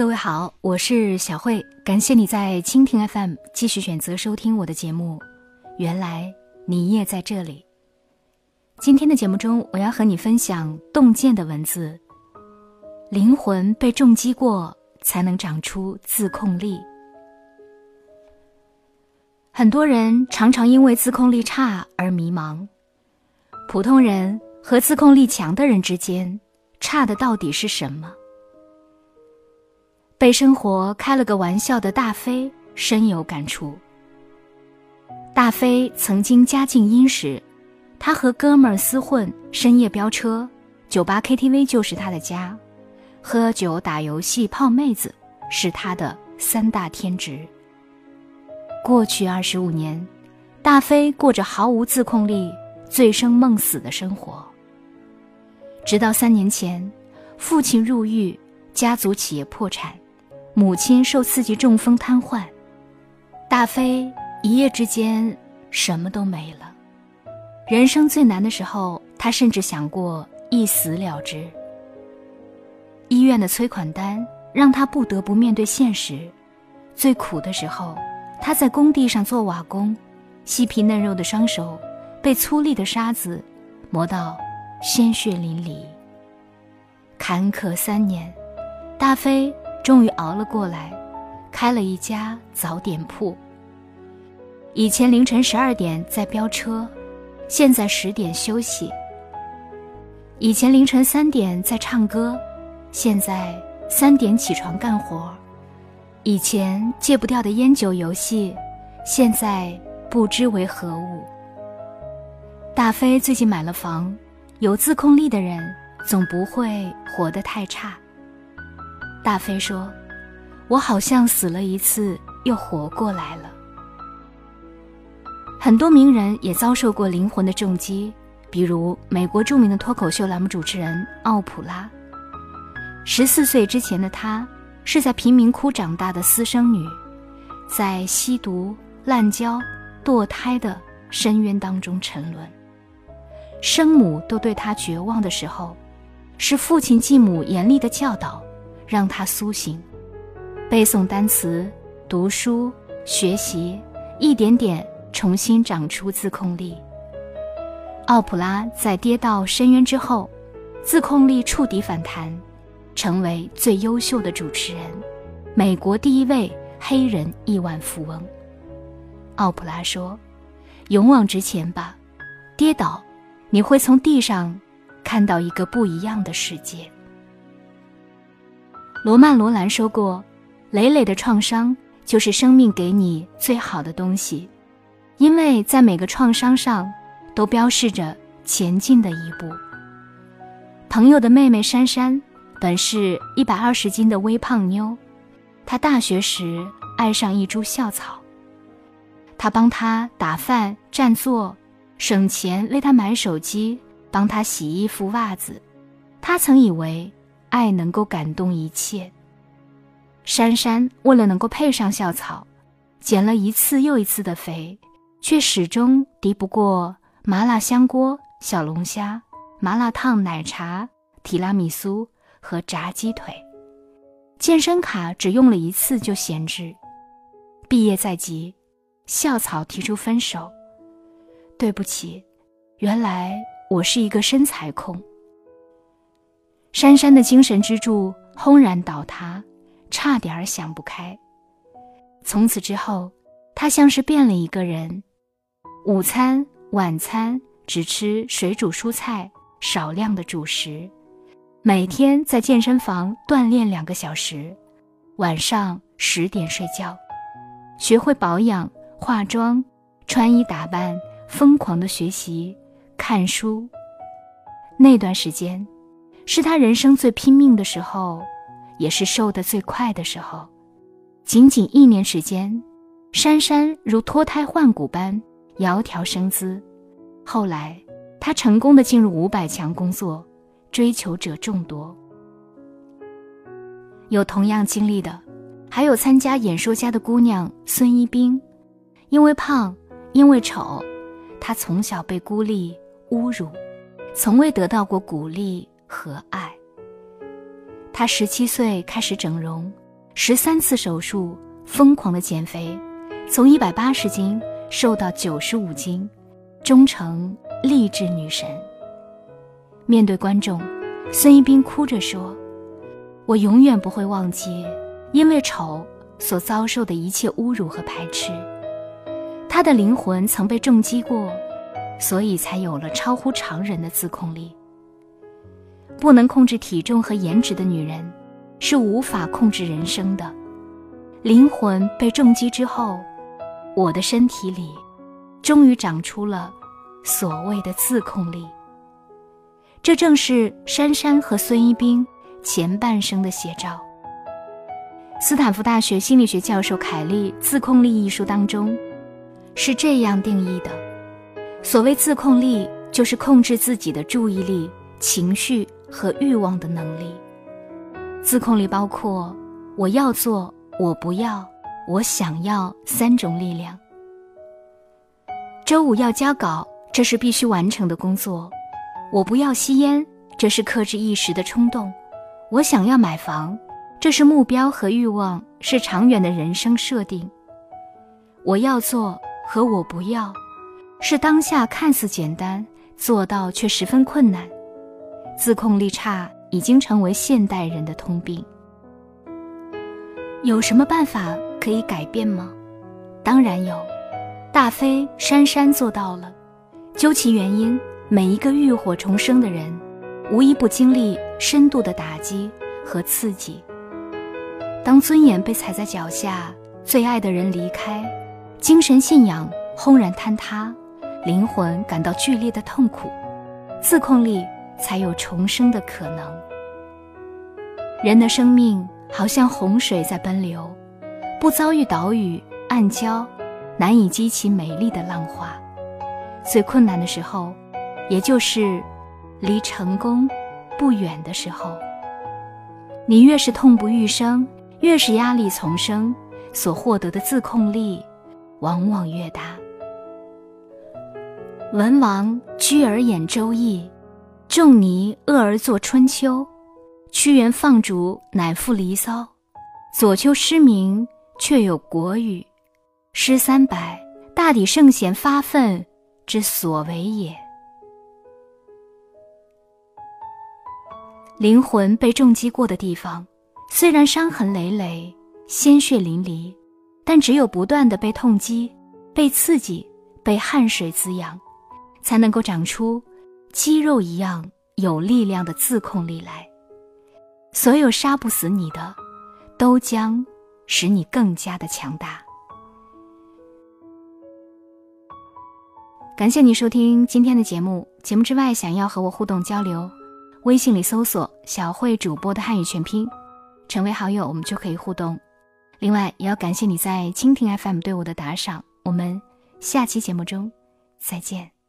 各位好，我是小慧，感谢你在蜻蜓 FM 继续选择收听我的节目。原来你也在这里。今天的节目中，我要和你分享洞见的文字。灵魂被重击过，才能长出自控力。很多人常常因为自控力差而迷茫。普通人和自控力强的人之间，差的到底是什么？被生活开了个玩笑的大飞深有感触。大飞曾经家境殷实，他和哥们儿厮混，深夜飙车，酒吧 KTV 就是他的家，喝酒、打游戏、泡妹子是他的三大天职。过去二十五年，大飞过着毫无自控力、醉生梦死的生活。直到三年前，父亲入狱，家族企业破产。母亲受刺激中风瘫痪，大飞一夜之间什么都没了。人生最难的时候，他甚至想过一死了之。医院的催款单让他不得不面对现实。最苦的时候，他在工地上做瓦工，细皮嫩肉的双手被粗粝的沙子磨到鲜血淋漓。坎坷三年，大飞。终于熬了过来，开了一家早点铺。以前凌晨十二点在飙车，现在十点休息。以前凌晨三点在唱歌，现在三点起床干活。以前戒不掉的烟酒游戏，现在不知为何物。大飞最近买了房，有自控力的人总不会活得太差。大飞说：“我好像死了一次，又活过来了。”很多名人也遭受过灵魂的重击，比如美国著名的脱口秀栏目主持人奥普拉。十四岁之前的她，是在贫民窟长大的私生女，在吸毒、滥交、堕胎的深渊当中沉沦。生母都对她绝望的时候，是父亲继母严厉的教导。让他苏醒，背诵单词，读书学习，一点点重新长出自控力。奥普拉在跌到深渊之后，自控力触底反弹，成为最优秀的主持人，美国第一位黑人亿万富翁。奥普拉说：“勇往直前吧，跌倒，你会从地上看到一个不一样的世界。”罗曼·罗兰说过：“累累的创伤就是生命给你最好的东西，因为在每个创伤上，都标示着前进的一步。”朋友的妹妹珊珊，本是一百二十斤的微胖妞，她大学时爱上一株校草，他帮她打饭、占座，省钱为她买手机，帮她洗衣服、袜子。她曾以为。爱能够感动一切。珊珊为了能够配上校草，减了一次又一次的肥，却始终敌不过麻辣香锅、小龙虾、麻辣烫、奶茶、提拉米苏和炸鸡腿。健身卡只用了一次就闲置。毕业在即，校草提出分手。对不起，原来我是一个身材控。珊珊的精神支柱轰然倒塌，差点儿想不开。从此之后，她像是变了一个人。午餐、晚餐只吃水煮蔬菜，少量的主食。每天在健身房锻炼两个小时，晚上十点睡觉。学会保养、化妆、穿衣打扮，疯狂的学习、看书。那段时间。是他人生最拼命的时候，也是瘦得最快的时候。仅仅一年时间，珊珊如脱胎换骨般窈窕生姿。后来，她成功的进入五百强工作，追求者众多。有同样经历的，还有参加演说家的姑娘孙一冰。因为胖，因为丑，她从小被孤立侮辱，从未得到过鼓励。和爱。他十七岁开始整容，十三次手术，疯狂的减肥，从一百八十斤瘦到九十五斤，终成励志女神。面对观众，孙一冰哭着说：“我永远不会忘记，因为丑所遭受的一切侮辱和排斥。她的灵魂曾被重击过，所以才有了超乎常人的自控力。不能控制体重和颜值的女人。”是无法控制人生的。灵魂被重击之后，我的身体里，终于长出了所谓的自控力。这正是珊珊和孙一冰前半生的写照。斯坦福大学心理学教授凯利《自控力》一书当中，是这样定义的：所谓自控力，就是控制自己的注意力、情绪和欲望的能力。自控力包括我要做、我不要、我想要三种力量。周五要交稿，这是必须完成的工作。我不要吸烟，这是克制一时的冲动。我想要买房，这是目标和欲望，是长远的人生设定。我要做和我不要，是当下看似简单，做到却十分困难。自控力差。已经成为现代人的通病。有什么办法可以改变吗？当然有，大飞、珊珊做到了。究其原因，每一个浴火重生的人，无一不经历深度的打击和刺激。当尊严被踩在脚下，最爱的人离开，精神信仰轰然坍塌，灵魂感到剧烈的痛苦，自控力。才有重生的可能。人的生命好像洪水在奔流，不遭遇岛屿暗礁，难以激起美丽的浪花。最困难的时候，也就是离成功不远的时候。你越是痛不欲生，越是压力丛生，所获得的自控力往往越大。文王居而演《周易》。仲尼恶而作《春秋》，屈原放逐乃赋《离骚》，左丘失明却有国语，诗三百，大抵圣贤发愤之所为也。灵魂被重击过的地方，虽然伤痕累累、鲜血淋漓，但只有不断的被痛击、被刺激、被汗水滋养，才能够长出。肌肉一样有力量的自控力来，所有杀不死你的，都将使你更加的强大。感谢你收听今天的节目。节目之外，想要和我互动交流，微信里搜索“小慧主播”的汉语全拼，成为好友，我们就可以互动。另外，也要感谢你在蜻蜓 FM 对我的打赏。我们下期节目中再见。